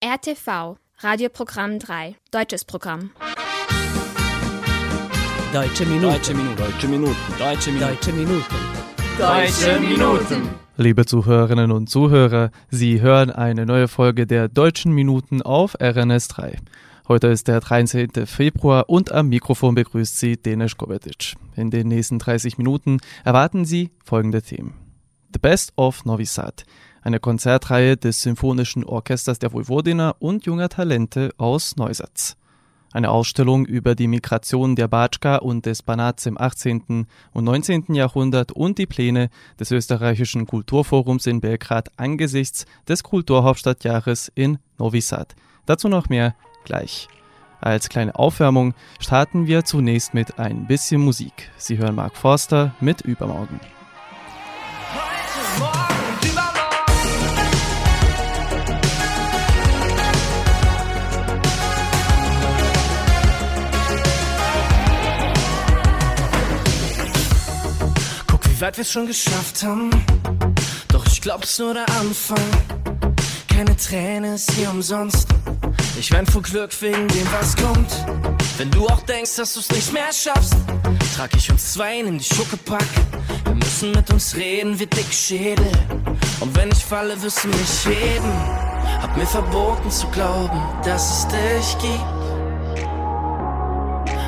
RTV, Radioprogramm 3, deutsches Programm. Deutsche Minuten. Deutsche Minuten. Deutsche Minuten. Deutsche Minuten. Deutsche Minuten. Deutsche Minuten. Liebe Zuhörerinnen und Zuhörer, Sie hören eine neue Folge der Deutschen Minuten auf RNS 3. Heute ist der 13. Februar und am Mikrofon begrüßt Sie Denis Kovetic. In den nächsten 30 Minuten erwarten Sie folgende Themen. The Best of Novi Sad, eine Konzertreihe des Symphonischen Orchesters der Vojvodina und junger Talente aus Neusatz. Eine Ausstellung über die Migration der Batschka und des Banats im 18. und 19. Jahrhundert und die Pläne des österreichischen Kulturforums in Belgrad angesichts des Kulturhauptstadtjahres in Novi Sad. Dazu noch mehr gleich. Als kleine Aufwärmung starten wir zunächst mit ein bisschen Musik. Sie hören Mark Forster mit Übermorgen. Wie weit wir's schon geschafft haben. Doch ich glaub's nur der Anfang. Keine Träne ist hier umsonst. Ich wein vor Glück wegen dem, was kommt. Wenn du auch denkst, dass du's nicht mehr schaffst, trag ich uns zwei in die Schuckepack. Wir müssen mit uns reden, wir dick Schädel. Und wenn ich falle, wirst du mich heben. Hab mir verboten zu glauben, dass es dich gibt.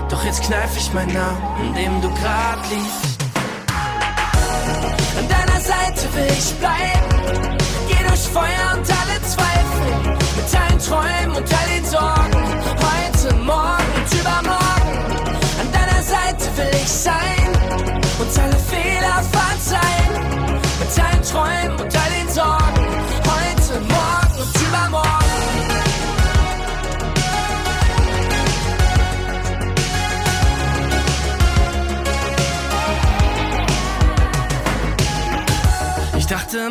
Doch jetzt kneif ich meinen Namen, in dem du grad liegst. Will ich bleiben. Geh durch Feuer und alle Zweifel. Mit allen Träumen und all den Sorgen. Heute, morgen und übermorgen. An deiner Seite will ich sein.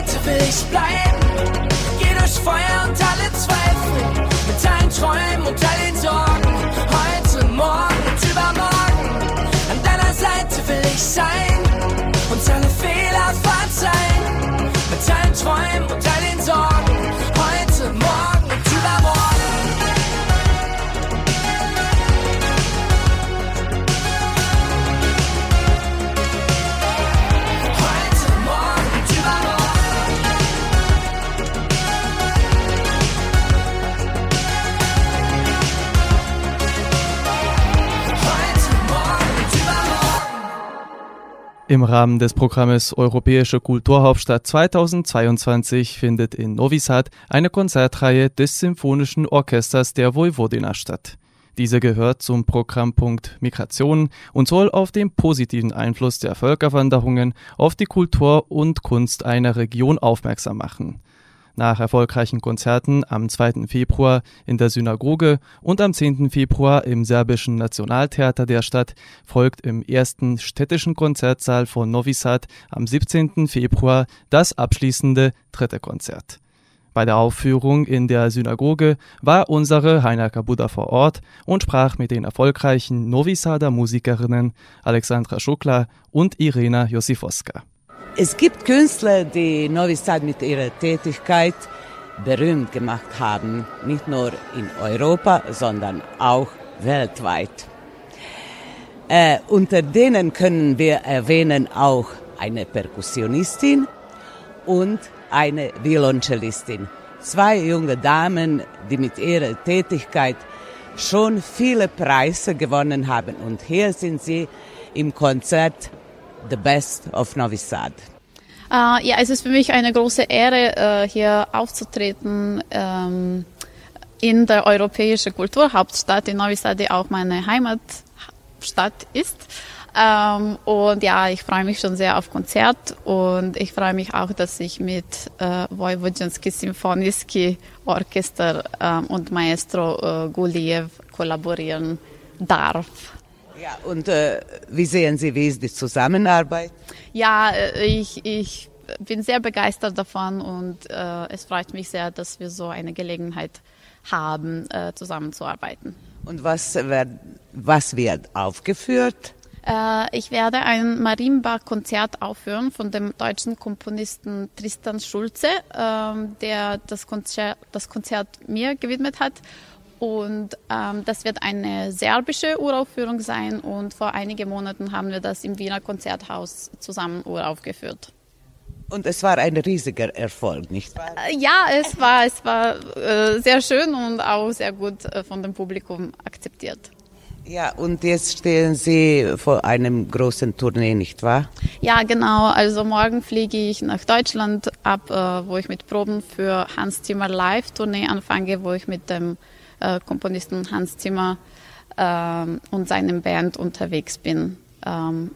Bitte deiner will ich bleiben. Geh durch Feuer und alle Zweifel. Mit deinen Träumen Im Rahmen des Programmes Europäische Kulturhauptstadt 2022 findet in Novi Sad eine Konzertreihe des Symphonischen Orchesters der Vojvodina statt. Diese gehört zum Programmpunkt Migration und soll auf den positiven Einfluss der Völkerwanderungen auf die Kultur und Kunst einer Region aufmerksam machen. Nach erfolgreichen Konzerten am 2. Februar in der Synagoge und am 10. Februar im serbischen Nationaltheater der Stadt folgt im ersten städtischen Konzertsaal von Novi Sad am 17. Februar das abschließende dritte Konzert. Bei der Aufführung in der Synagoge war unsere Heiner Kabuda vor Ort und sprach mit den erfolgreichen Novi Sader Musikerinnen Alexandra Schukla und Irena Josifowska. Es gibt Künstler, die Novi Sad mit ihrer Tätigkeit berühmt gemacht haben, nicht nur in Europa, sondern auch weltweit. Äh, unter denen können wir erwähnen auch eine Perkussionistin und eine Violoncellistin. Zwei junge Damen, die mit ihrer Tätigkeit schon viele Preise gewonnen haben. Und hier sind sie im Konzert The Best of Novi Sad. Äh, ja, es ist für mich eine große Ehre, äh, hier aufzutreten ähm, in der europäischen Kulturhauptstadt in Novi Sad, die auch meine Heimatstadt ist. Ähm, und ja, ich freue mich schon sehr auf Konzert und ich freue mich auch, dass ich mit äh, Vojvodinski Symphoniski Orchester ähm, und Maestro äh, Guliev kollaborieren darf. Ja, und äh, wie sehen Sie, wie ist die Zusammenarbeit? Ja, äh, ich, ich bin sehr begeistert davon und äh, es freut mich sehr, dass wir so eine Gelegenheit haben, äh, zusammenzuarbeiten. Und was wird, was wird aufgeführt? Äh, ich werde ein Marienbach-Konzert aufführen von dem deutschen Komponisten Tristan Schulze, ähm, der das Konzert, das Konzert mir gewidmet hat. Und ähm, das wird eine serbische Uraufführung sein und vor einigen Monaten haben wir das im Wiener Konzerthaus zusammen uraufgeführt. Und es war ein riesiger Erfolg, nicht wahr? Äh, ja, es war, es war äh, sehr schön und auch sehr gut äh, von dem Publikum akzeptiert. Ja, und jetzt stehen Sie vor einem großen Tournee, nicht wahr? Ja, genau. Also morgen fliege ich nach Deutschland ab, äh, wo ich mit Proben für Hans Zimmer Live Tournee anfange, wo ich mit dem äh, Komponisten Hans Zimmer ähm, und seinem Band unterwegs bin ähm,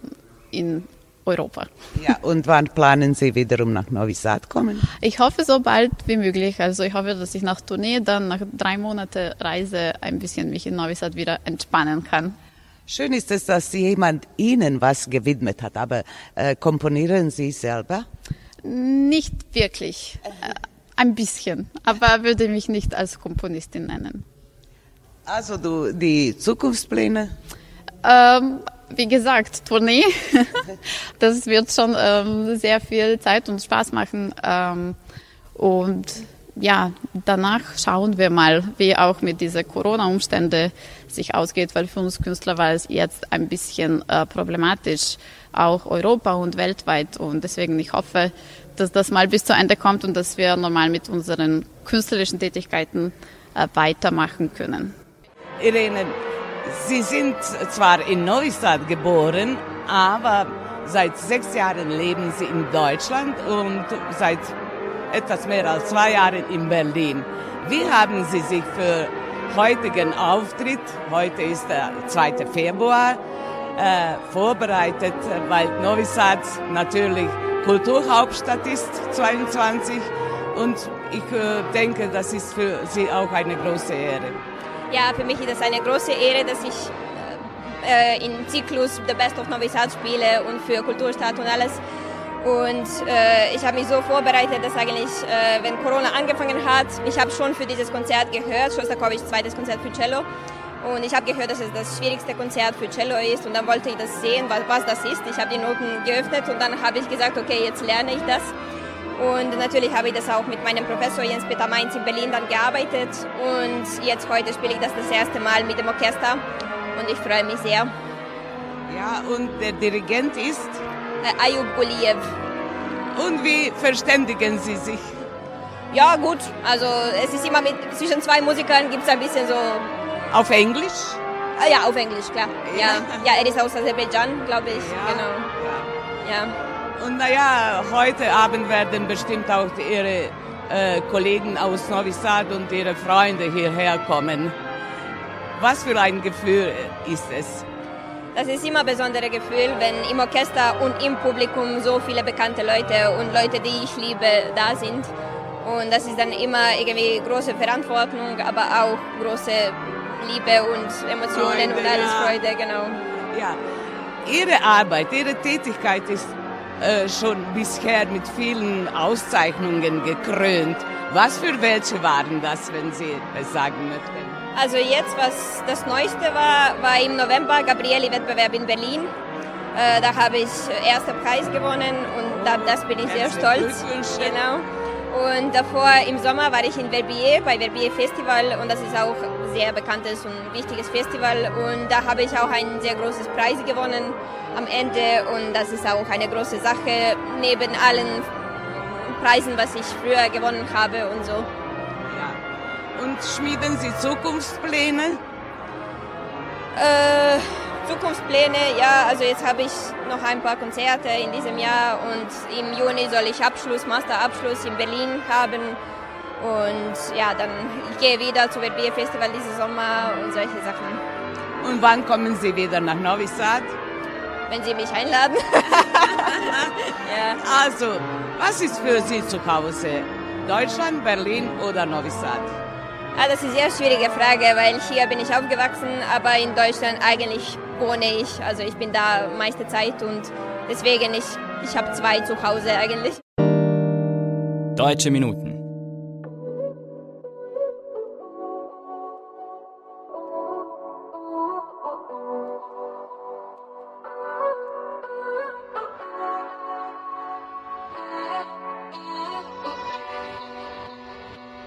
in Europa. Ja, und wann planen Sie wiederum nach Novi Sad kommen? Ich hoffe so bald wie möglich. Also ich hoffe, dass ich nach Tournee dann nach drei Monaten Reise ein bisschen mich in Novi Sad wieder entspannen kann. Schön ist es, dass jemand Ihnen was gewidmet hat, aber äh, komponieren Sie selber? Nicht wirklich. Äh, ein bisschen, aber würde mich nicht als Komponistin nennen. Also du, die Zukunftspläne? Ähm, wie gesagt, Tournee. das wird schon ähm, sehr viel Zeit und Spaß machen. Ähm, und ja, danach schauen wir mal, wie auch mit diesen Corona-Umständen sich ausgeht, weil für uns Künstler war es jetzt ein bisschen äh, problematisch, auch Europa und weltweit. Und deswegen ich hoffe, dass das mal bis zu Ende kommt und dass wir normal mit unseren künstlerischen Tätigkeiten äh, weitermachen können. Irene, Sie sind zwar in Neustadt geboren, aber seit sechs Jahren leben Sie in Deutschland und seit etwas mehr als zwei Jahren in Berlin. Wie haben Sie sich für heutigen Auftritt, heute ist der 2. Februar, äh, vorbereitet, weil Novi natürlich Kulturhauptstadt ist, 22. Und ich äh, denke, das ist für Sie auch eine große Ehre. Ja, für mich ist es eine große Ehre, dass ich äh, in Zyklus The Best of Novi Sad spiele und für Kulturstadt und alles. Und äh, ich habe mich so vorbereitet, dass eigentlich, äh, wenn Corona angefangen hat, ich habe schon für dieses Konzert gehört, Shostakovich zweites Konzert für Cello. Und ich habe gehört, dass es das schwierigste Konzert für Cello ist. Und dann wollte ich das sehen, was, was das ist. Ich habe die Noten geöffnet und dann habe ich gesagt, okay, jetzt lerne ich das. Und natürlich habe ich das auch mit meinem Professor Jens-Peter Mainz in Berlin dann gearbeitet. Und jetzt heute spiele ich das das erste Mal mit dem Orchester. Und ich freue mich sehr. Ja, und der Dirigent ist? Äh, Ayub Guliev. Und wie verständigen Sie sich? Ja, gut. Also es ist immer mit, zwischen zwei Musikern gibt es ein bisschen so... Auf Englisch? Ah, ja, auf Englisch, klar. Ja, ja er ist aus Aserbaidschan, glaube ich. Ja. Genau. Ja. Und naja, heute Abend werden bestimmt auch Ihre äh, Kollegen aus Novi Sad und Ihre Freunde hierher kommen. Was für ein Gefühl ist es? Das ist immer ein besonderes Gefühl, wenn im Orchester und im Publikum so viele bekannte Leute und Leute, die ich liebe, da sind. Und das ist dann immer irgendwie große Verantwortung, aber auch große Liebe und Emotionen Freude, und alles ja. Freude, genau. Ja, Ihre Arbeit, Ihre Tätigkeit ist äh, schon bisher mit vielen Auszeichnungen gekrönt. Was für welche waren das, wenn Sie es sagen möchten? Also jetzt, was das Neueste war, war im November Gabrieli-Wettbewerb in Berlin. Äh, da habe ich ersten Preis gewonnen und da, das bin ich sehr stolz. Genau. Und davor im Sommer war ich in Verbier bei Verbier Festival und das ist auch ein sehr bekanntes und wichtiges Festival und da habe ich auch ein sehr großes Preis gewonnen am Ende und das ist auch eine große Sache neben allen Preisen, was ich früher gewonnen habe und so. Ja. Und schmieden Sie Zukunftspläne? Äh, Zukunftspläne, ja, also jetzt habe ich noch ein paar Konzerte in diesem Jahr und im Juni soll ich Abschluss, Masterabschluss in Berlin haben. Und ja, dann ich gehe wieder zu Verbier Festival diesen Sommer und solche Sachen. Und wann kommen Sie wieder nach Novi Sad? wenn Sie mich einladen. ja. Also, was ist für Sie zu Hause? Deutschland, Berlin oder Novi Sad? Ah, das ist eine sehr schwierige Frage, weil hier bin ich aufgewachsen, aber in Deutschland eigentlich wohne ich. Also ich bin da meiste Zeit und deswegen ich, ich habe zwei zu Hause eigentlich. Deutsche Minuten.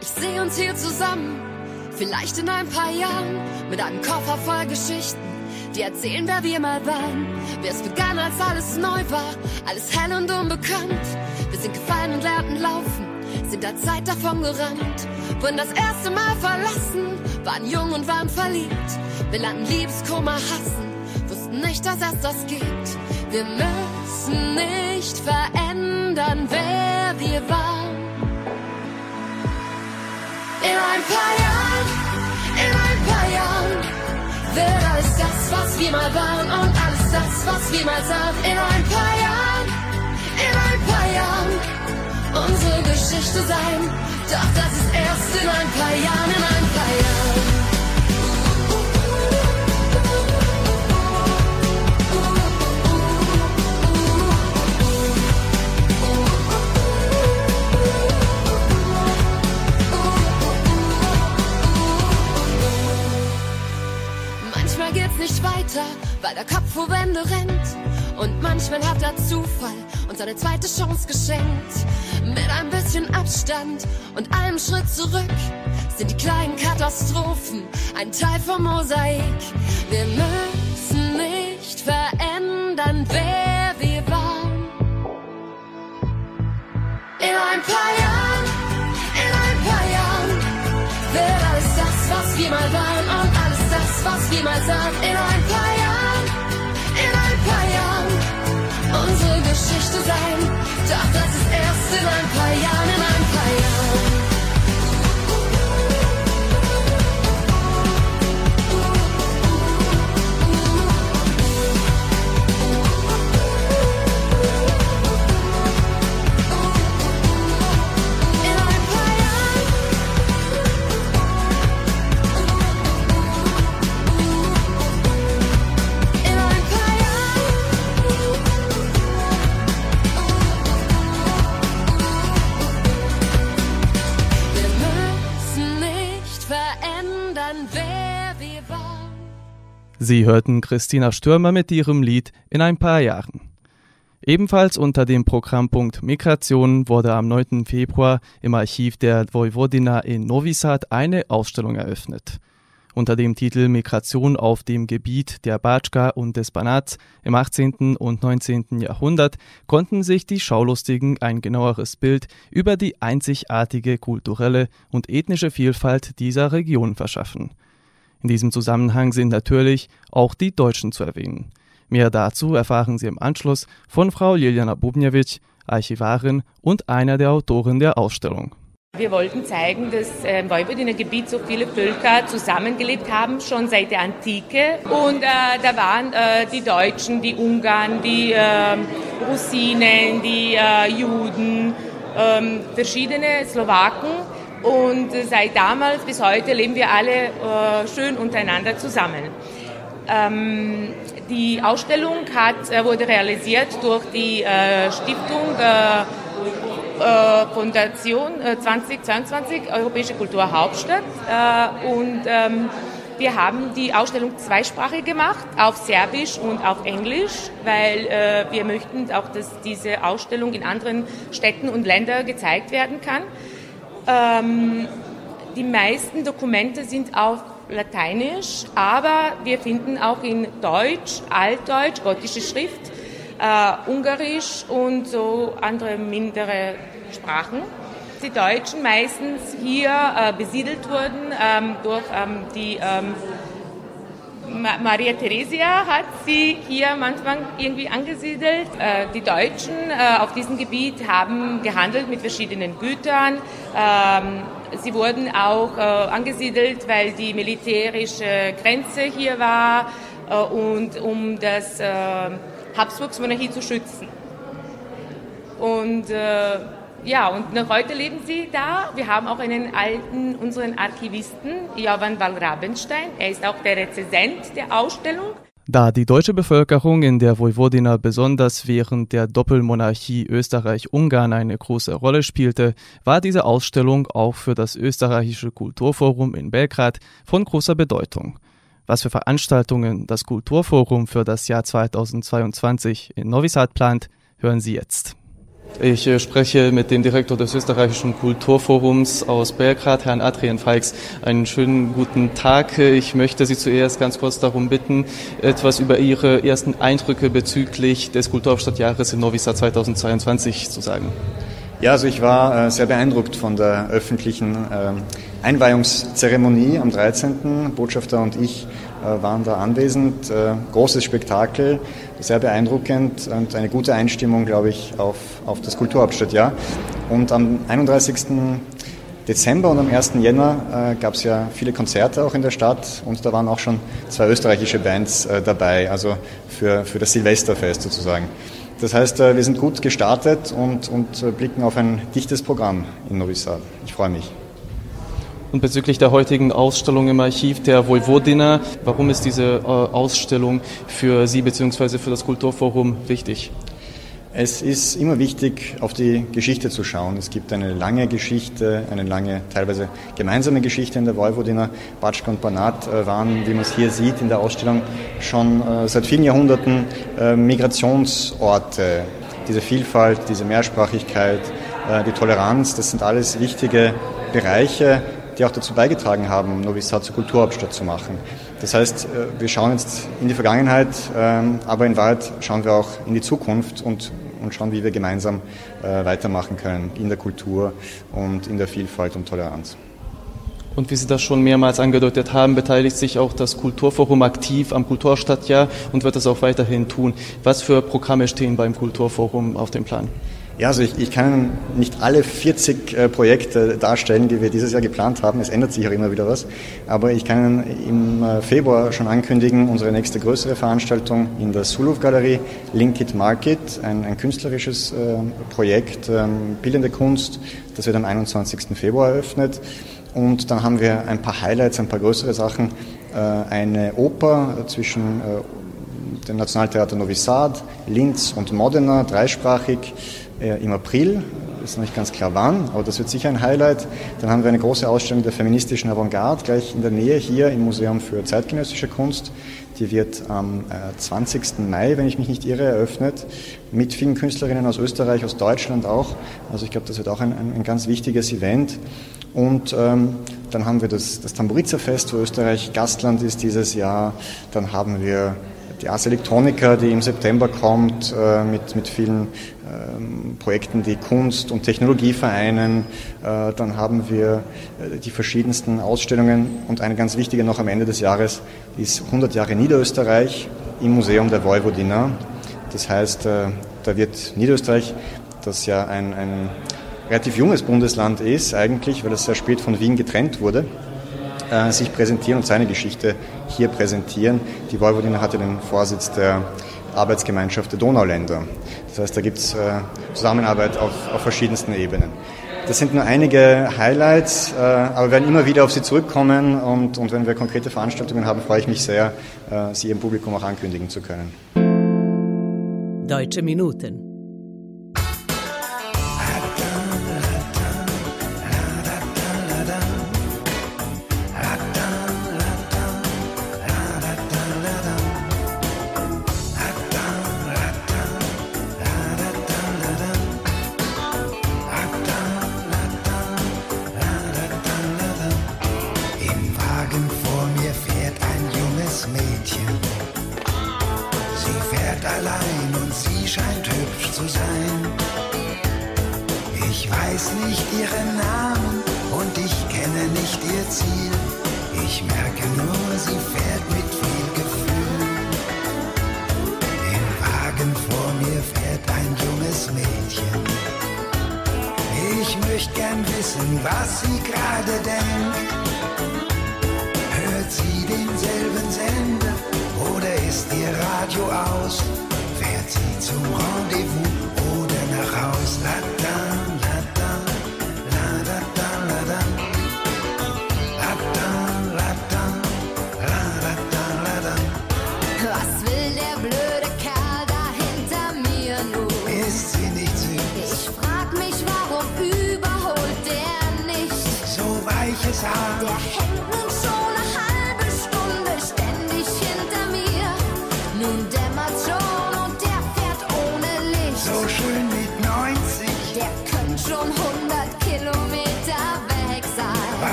Ich sehe uns hier zusammen, vielleicht in ein paar Jahren, mit einem Koffer voll Geschichten, die erzählen, wer wir mal waren. Wer es begann, als alles neu war, alles hell und unbekannt. Wir sind gefallen und lernten laufen, sind der Zeit davon gerannt. Wurden das erste Mal verlassen, waren jung und waren verliebt. Wir lernten Liebeskummer hassen, wussten nicht, dass es das gibt. Wir müssen nicht verändern, wer wir waren. In ein paar Jahren, alles das, was wir mal waren und alles das, was wir mal sahen. In ein paar Jahren, in ein paar Jahren unsere Geschichte sein. Doch das ist erst in ein paar Jahren, Wände rennt. Und manchmal hat der Zufall uns eine zweite Chance geschenkt. Mit ein bisschen Abstand und einem Schritt zurück sind die kleinen Katastrophen ein Teil vom Mosaik. Wir müssen nicht verändern, wer wir waren. In ein paar Jahren, in ein paar Jahren wird alles das, was wir mal waren und alles das, was wir mal sahen. In ein Geschichte sein. Doch das ist erst in ein paar Sie hörten Christina Stürmer mit ihrem Lied In ein paar Jahren. Ebenfalls unter dem Programmpunkt Migration wurde am 9. Februar im Archiv der Vojvodina in Novi Sad eine Ausstellung eröffnet. Unter dem Titel Migration auf dem Gebiet der Batschka und des Banats im 18. und 19. Jahrhundert konnten sich die Schaulustigen ein genaueres Bild über die einzigartige kulturelle und ethnische Vielfalt dieser Region verschaffen. In diesem Zusammenhang sind natürlich auch die Deutschen zu erwähnen. Mehr dazu erfahren Sie im Anschluss von Frau Liljana Bubnjevic, Archivarin und einer der Autoren der Ausstellung. Wir wollten zeigen, dass äh, im Vojvodina-Gebiet so viele Völker zusammengelebt haben, schon seit der Antike. Und äh, da waren äh, die Deutschen, die Ungarn, die äh, Russinen, die äh, Juden, ähm, verschiedene Slowaken. Und äh, seit damals bis heute leben wir alle äh, schön untereinander zusammen. Ähm, die Ausstellung hat, äh, wurde realisiert durch die Stiftung Fondation äh, 2022 Europäische Kulturhauptstadt und ähm, wir haben die Ausstellung zweisprachig gemacht, auf Serbisch und auf Englisch, weil wir möchten auch, dass diese Ausstellung in anderen Städten und Ländern gezeigt werden kann. Ähm, die meisten Dokumente sind auf Lateinisch, aber wir finden auch in Deutsch, Altdeutsch, gotische Schrift, äh, Ungarisch und so andere mindere Sprachen. Die Deutschen meistens hier äh, besiedelt wurden ähm, durch ähm, die ähm, Ma Maria Theresia hat sie hier manchmal irgendwie angesiedelt. Äh, die Deutschen äh, auf diesem Gebiet haben gehandelt mit verschiedenen Gütern. Ähm, sie wurden auch äh, angesiedelt, weil die militärische Grenze hier war äh, und um das äh, Habsburgsmonarchie zu schützen. Und ja, und noch heute leben sie da. Wir haben auch einen alten, unseren Archivisten, Jovan Wallrabenstein. Er ist auch der Rezensent der Ausstellung. Da die deutsche Bevölkerung in der Vojvodina besonders während der Doppelmonarchie Österreich-Ungarn eine große Rolle spielte, war diese Ausstellung auch für das österreichische Kulturforum in Belgrad von großer Bedeutung. Was für Veranstaltungen das Kulturforum für das Jahr 2022 in Novi Sad plant, hören Sie jetzt. Ich äh, spreche mit dem Direktor des österreichischen Kulturforums aus Belgrad, Herrn Adrian Feix. Einen schönen guten Tag. Ich möchte Sie zuerst ganz kurz darum bitten, etwas über Ihre ersten Eindrücke bezüglich des Kulturhauptstadtjahres in Novi Sad 2022 zu sagen. Ja, also ich war äh, sehr beeindruckt von der öffentlichen äh, Einweihungszeremonie am 13. Botschafter und ich waren da anwesend. Äh, großes Spektakel, sehr beeindruckend und eine gute Einstimmung, glaube ich, auf, auf das Kulturhauptstadtjahr. Und am 31. Dezember und am 1. Jänner äh, gab es ja viele Konzerte auch in der Stadt und da waren auch schon zwei österreichische Bands äh, dabei, also für, für das Silvesterfest sozusagen. Das heißt, äh, wir sind gut gestartet und, und äh, blicken auf ein dichtes Programm in Novi Sad. Ich freue mich. Und bezüglich der heutigen Ausstellung im Archiv der Vojvodina, warum ist diese äh, Ausstellung für Sie bzw. für das Kulturforum wichtig? Es ist immer wichtig, auf die Geschichte zu schauen. Es gibt eine lange Geschichte, eine lange, teilweise gemeinsame Geschichte in der Vojvodina. Batschka und Banat äh, waren, wie man es hier sieht in der Ausstellung, schon äh, seit vielen Jahrhunderten Migrationsorte. Diese Vielfalt, diese Mehrsprachigkeit, die Toleranz, das sind alles wichtige Bereiche, die auch dazu beigetragen haben, Novi Sad zur Kulturhauptstadt zu machen. Das heißt, äh, wir schauen jetzt in die Vergangenheit, ähm, aber in Wahrheit schauen wir auch in die Zukunft und, und schauen, wie wir gemeinsam äh, weitermachen können in der Kultur und in der Vielfalt und Toleranz. Und wie Sie das schon mehrmals angedeutet haben, beteiligt sich auch das Kulturforum aktiv am Kulturstadtjahr und wird das auch weiterhin tun. Was für Programme stehen beim Kulturforum auf dem Plan? Ja, also ich, ich kann nicht alle 40 äh, Projekte darstellen, die wir dieses Jahr geplant haben. Es ändert sich auch immer wieder was. Aber ich kann im äh, Februar schon ankündigen, unsere nächste größere Veranstaltung in der Suluf Galerie, Link Market, ein, ein künstlerisches äh, Projekt, ähm, bildende Kunst, das wird am 21. Februar eröffnet. Und dann haben wir ein paar Highlights, ein paar größere Sachen. Äh, eine Oper zwischen äh, dem Nationaltheater Novi Sad, Linz und Modena, dreisprachig im April. Ist noch nicht ganz klar wann, aber das wird sicher ein Highlight. Dann haben wir eine große Ausstellung der feministischen Avantgarde gleich in der Nähe hier im Museum für zeitgenössische Kunst. Die wird am 20. Äh, Mai, wenn ich mich nicht irre, eröffnet, mit vielen Künstlerinnen aus Österreich, aus Deutschland auch. Also ich glaube, das wird auch ein, ein, ein ganz wichtiges Event. Und ähm, dann haben wir das, das Tamburiza-Fest, wo Österreich Gastland ist dieses Jahr. Dann haben wir die Ars Electronica, die im September kommt, äh, mit, mit vielen Projekten, die Kunst und Technologie vereinen. Äh, dann haben wir äh, die verschiedensten Ausstellungen und eine ganz wichtige noch am Ende des Jahres ist 100 Jahre Niederösterreich im Museum der Vojvodina. Das heißt, äh, da wird Niederösterreich, das ja ein, ein relativ junges Bundesland ist eigentlich, weil es sehr spät von Wien getrennt wurde, sich präsentieren und seine Geschichte hier präsentieren. Die Vojvodina hatte den Vorsitz der Arbeitsgemeinschaft der Donauländer. Das heißt, da gibt es äh, Zusammenarbeit auf, auf verschiedensten Ebenen. Das sind nur einige Highlights, äh, aber wir werden immer wieder auf Sie zurückkommen und, und wenn wir konkrete Veranstaltungen haben, freue ich mich sehr, äh, sie Ihrem Publikum auch ankündigen zu können. Deutsche Minuten. möchte gern wissen, was sie gerade denkt. Hört sie denselben Sender oder ist ihr Radio aus? Fährt sie zum Rendezvous oder nach Ausland? Tag.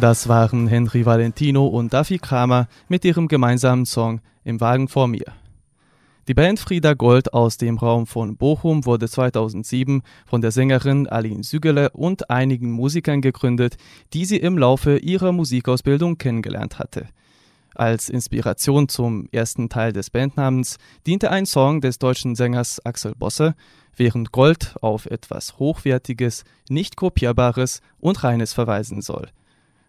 Das waren Henry Valentino und Duffy Kramer mit ihrem gemeinsamen Song Im Wagen vor mir. Die Band Frieda Gold aus dem Raum von Bochum wurde 2007 von der Sängerin Aline Sügele und einigen Musikern gegründet, die sie im Laufe ihrer Musikausbildung kennengelernt hatte. Als Inspiration zum ersten Teil des Bandnamens diente ein Song des deutschen Sängers Axel Bosse, während Gold auf etwas Hochwertiges, nicht Kopierbares und Reines verweisen soll –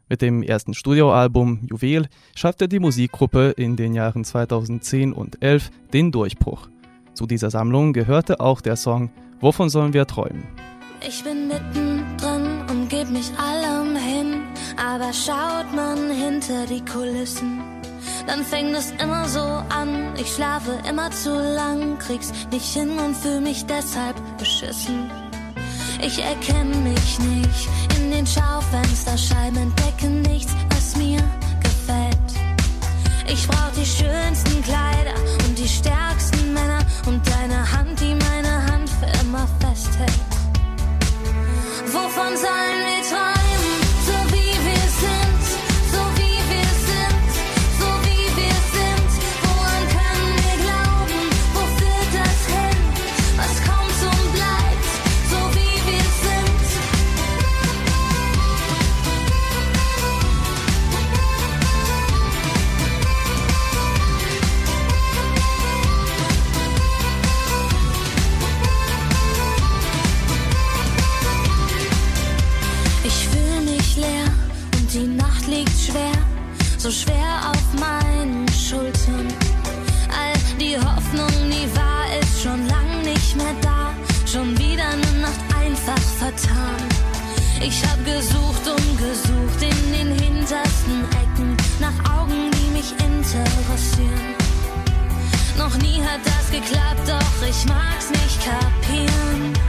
mit dem ersten Studioalbum Juwel schaffte die Musikgruppe in den Jahren 2010 und 11 den Durchbruch. Zu dieser Sammlung gehörte auch der Song Wovon sollen wir träumen? Ich bin mittendrin und geb mich allem hin, aber schaut man hinter die Kulissen, dann fängt es immer so an. Ich schlafe immer zu lang, krieg's nicht hin und fühl mich deshalb beschissen. Ich erkenne mich nicht Ich hab gesucht und gesucht in den hintersten Ecken nach Augen, die mich interessieren. Noch nie hat das geklappt, doch ich mag's nicht kapieren.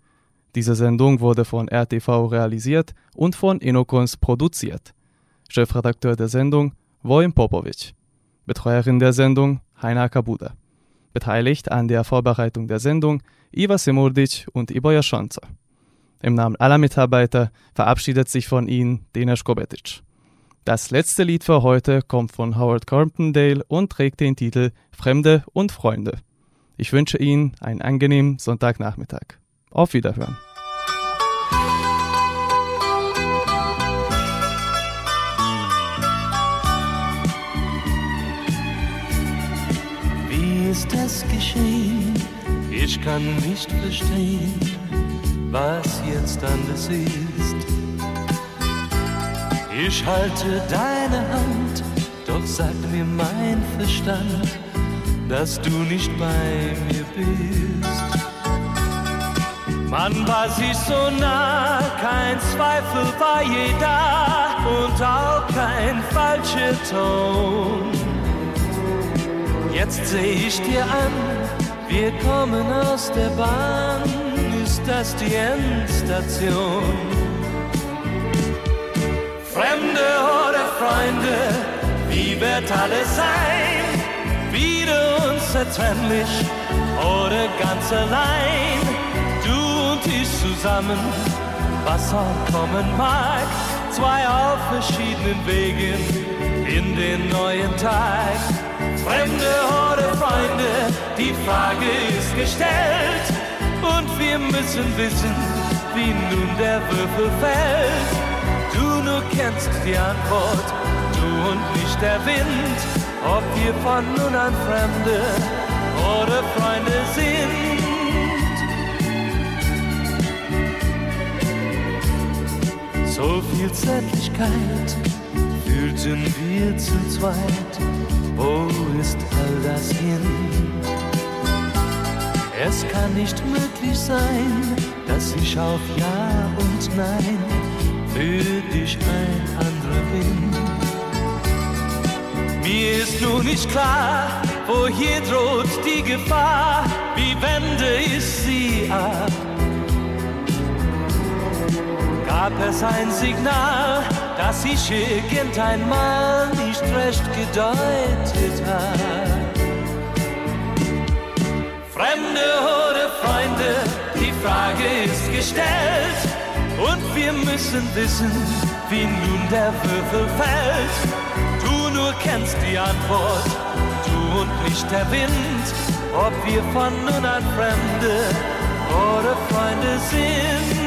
Diese Sendung wurde von RTV realisiert und von Inokons produziert. Chefredakteur der Sendung Vojin Popovic. Betreuerin der Sendung Heina Kabuda. Beteiligt an der Vorbereitung der Sendung Iva Simurdic und Iboja Schonza. Im Namen aller Mitarbeiter verabschiedet sich von Ihnen Denis Kobetic. Das letzte Lied für heute kommt von Howard Carpendale und trägt den Titel Fremde und Freunde. Ich wünsche Ihnen einen angenehmen Sonntagnachmittag. Auf Wiederhören. Wie ist das geschehen? Ich kann nicht verstehen, was jetzt anders ist. Ich halte deine Hand, doch sag mir mein Verstand, dass du nicht bei mir bist. Man war sich so nah, kein Zweifel war je da und auch kein falscher Ton. Jetzt seh ich dir an, wir kommen aus der Bahn, ist das die Endstation? Fremde oder Freunde, wie wird alles sein? Wieder unzertrennlich oder ganz allein? Ich zusammen, was auch kommen mag, zwei auf verschiedenen Wegen in den neuen Tag. Fremde oder Freunde, die Frage ist gestellt und wir müssen wissen, wie nun der Würfel fällt. Du nur kennst die Antwort, du und nicht der Wind, ob wir von nun an Fremde oder Freunde sind. So viel Zärtlichkeit fühlten wir zu zweit, wo ist all das hin? Es kann nicht möglich sein, dass ich auf Ja und Nein für dich ein anderer bin. Mir ist nur nicht klar, wo hier droht die Gefahr, wie wende ich sie ab. Gab es ein Signal, das ich irgendeinmal nicht recht gedeutet habe? Fremde oder Freunde, die Frage ist gestellt und wir müssen wissen, wie nun der Würfel fällt. Du nur kennst die Antwort, du und nicht der Wind, ob wir von nun an Fremde oder Freunde sind.